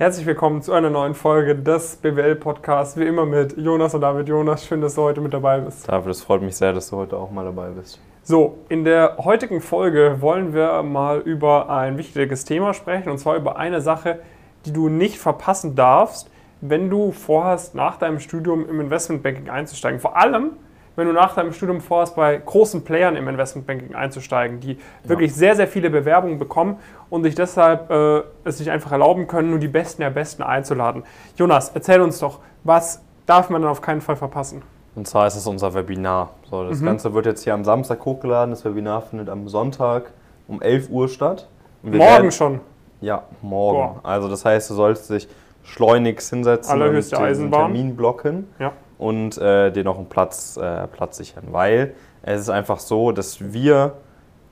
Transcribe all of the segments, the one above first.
Herzlich willkommen zu einer neuen Folge des BWL-Podcasts. Wie immer mit Jonas und David. Jonas, schön, dass du heute mit dabei bist. David, es freut mich sehr, dass du heute auch mal dabei bist. So, in der heutigen Folge wollen wir mal über ein wichtiges Thema sprechen und zwar über eine Sache, die du nicht verpassen darfst, wenn du vorhast, nach deinem Studium im Investmentbanking einzusteigen. Vor allem, wenn du nach deinem Studium vorhast, bei großen Playern im Investmentbanking einzusteigen, die ja. wirklich sehr, sehr viele Bewerbungen bekommen und sich deshalb äh, es sich einfach erlauben können, nur die Besten der Besten einzuladen. Jonas, erzähl uns doch, was darf man dann auf keinen Fall verpassen? Und zwar ist es unser Webinar. So, das mhm. Ganze wird jetzt hier am Samstag hochgeladen. Das Webinar findet am Sonntag um 11 Uhr statt. morgen werden, schon? Ja, morgen. Boah. Also das heißt, du solltest dich schleunigst hinsetzen Allerhöchste und den Termin blocken. Ja und äh, dir noch einen Platz, äh, Platz sichern. Weil es ist einfach so, dass wir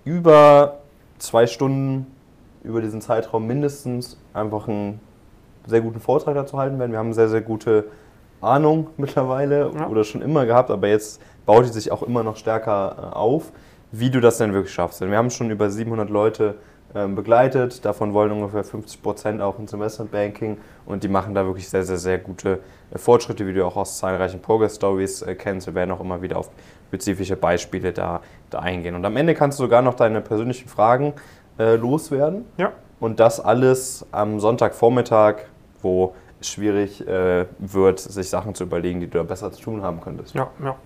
über zwei Stunden, über diesen Zeitraum mindestens einfach einen sehr guten Vortrag dazu halten werden. Wir haben sehr, sehr gute Ahnung mittlerweile ja. oder schon immer gehabt, aber jetzt baut die sich auch immer noch stärker äh, auf, wie du das denn wirklich schaffst. Denn wir haben schon über 700 Leute begleitet. Davon wollen ungefähr 50 Prozent auch ins Investmentbanking und die machen da wirklich sehr, sehr, sehr gute äh, Fortschritte, wie du auch aus zahlreichen Progress-Stories äh, kennst. Wir werden auch immer wieder auf spezifische Beispiele da, da eingehen. Und am Ende kannst du sogar noch deine persönlichen Fragen äh, loswerden. Ja. Und das alles am Sonntagvormittag, wo es schwierig äh, wird, sich Sachen zu überlegen, die du da besser zu tun haben könntest. Ja, ja.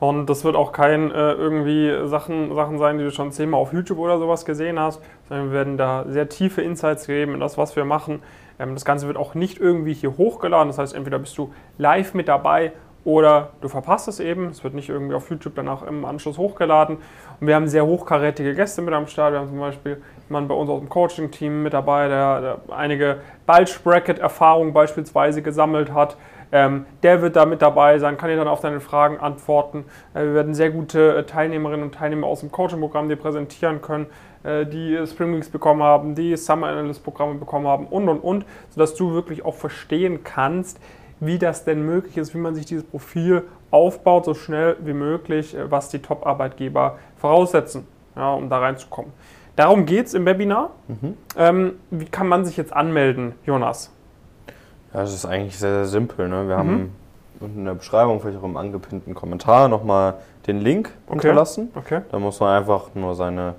Und das wird auch kein äh, irgendwie Sachen, Sachen sein, die du schon zehnmal auf YouTube oder sowas gesehen hast, sondern wir werden da sehr tiefe Insights geben in das, was wir machen. Ähm, das Ganze wird auch nicht irgendwie hier hochgeladen. Das heißt, entweder bist du live mit dabei oder du verpasst es eben. Es wird nicht irgendwie auf YouTube danach im Anschluss hochgeladen. Und wir haben sehr hochkarätige Gäste mit am Start. Wir haben zum Beispiel jemanden bei uns aus dem Coaching-Team mit dabei, der, der einige Bulge-Bracket-Erfahrungen beispielsweise gesammelt hat. Ähm, der wird da mit dabei sein, kann dir dann auf deine Fragen antworten. Äh, wir werden sehr gute äh, Teilnehmerinnen und Teilnehmer aus dem Coaching-Programm dir präsentieren können, äh, die Spring Weeks bekommen haben, die Summer Analyst-Programme bekommen haben und und und, sodass du wirklich auch verstehen kannst, wie das denn möglich ist, wie man sich dieses Profil aufbaut, so schnell wie möglich, äh, was die Top-Arbeitgeber voraussetzen, ja, um da reinzukommen. Darum geht es im Webinar. Mhm. Ähm, wie kann man sich jetzt anmelden, Jonas? Ja, das ist eigentlich sehr, sehr simpel. Ne? Wir mhm. haben unten in der Beschreibung, vielleicht auch im angepinnten Kommentar, nochmal den Link okay. unterlassen. Okay. Da muss man einfach nur seine,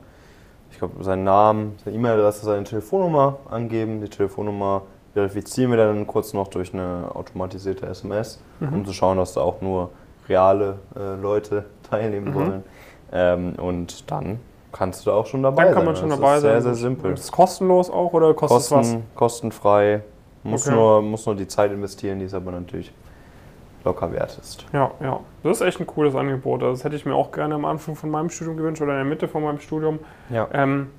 ich glaube, seinen Namen, seine E-Mail-Adresse, seine Telefonnummer angeben. Die Telefonnummer verifizieren wir dann kurz noch durch eine automatisierte SMS, mhm. um zu schauen, dass da auch nur reale äh, Leute teilnehmen mhm. wollen. Ähm, und dann kannst du da auch schon dabei sein. Dann kann man sein. schon das dabei ist sein. Sehr, sehr simpel. Ist es kostenlos auch oder kostet Kosten, was? Kostenfrei. Muss, okay. nur, muss nur die Zeit investieren, die es aber natürlich locker wert ist. Ja, ja. Das ist echt ein cooles Angebot. Also das hätte ich mir auch gerne am Anfang von meinem Studium gewünscht oder in der Mitte von meinem Studium. Ja. Ähm,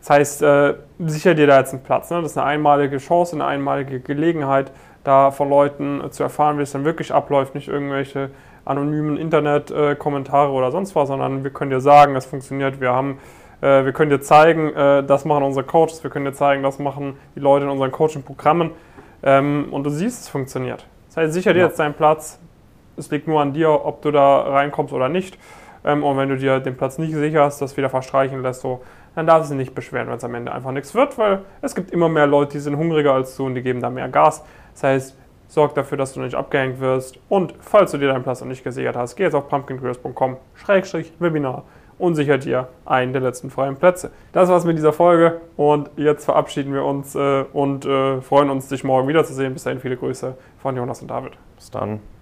das heißt, äh, sicher dir da jetzt einen Platz. Ne? Das ist eine einmalige Chance, eine einmalige Gelegenheit, da von Leuten äh, zu erfahren, wie es dann wirklich abläuft. Nicht irgendwelche anonymen Internet-Kommentare oder sonst was, sondern wir können dir sagen, es funktioniert. Wir haben äh, wir können dir zeigen, äh, das machen unsere Coaches, wir können dir zeigen, das machen die Leute in unseren Coaching-Programmen. Ähm, und du siehst, es funktioniert. Das heißt, sicher dir ja. jetzt deinen Platz. Es liegt nur an dir, ob du da reinkommst oder nicht. Ähm, und wenn du dir den Platz nicht sicherst, das wieder verstreichen lässt, so, dann darfst du dich nicht beschweren, wenn es am Ende einfach nichts wird, weil es gibt immer mehr Leute, die sind hungriger als du und die geben da mehr Gas. Das heißt, sorg dafür, dass du nicht abgehängt wirst. Und falls du dir deinen Platz noch nicht gesichert hast, geh jetzt auf pumpkincreators.com-webinar und sichert dir einen der letzten freien Plätze. Das war's mit dieser Folge und jetzt verabschieden wir uns äh, und äh, freuen uns, dich morgen wiederzusehen. Bis dahin viele Grüße von Jonas und David. Bis dann.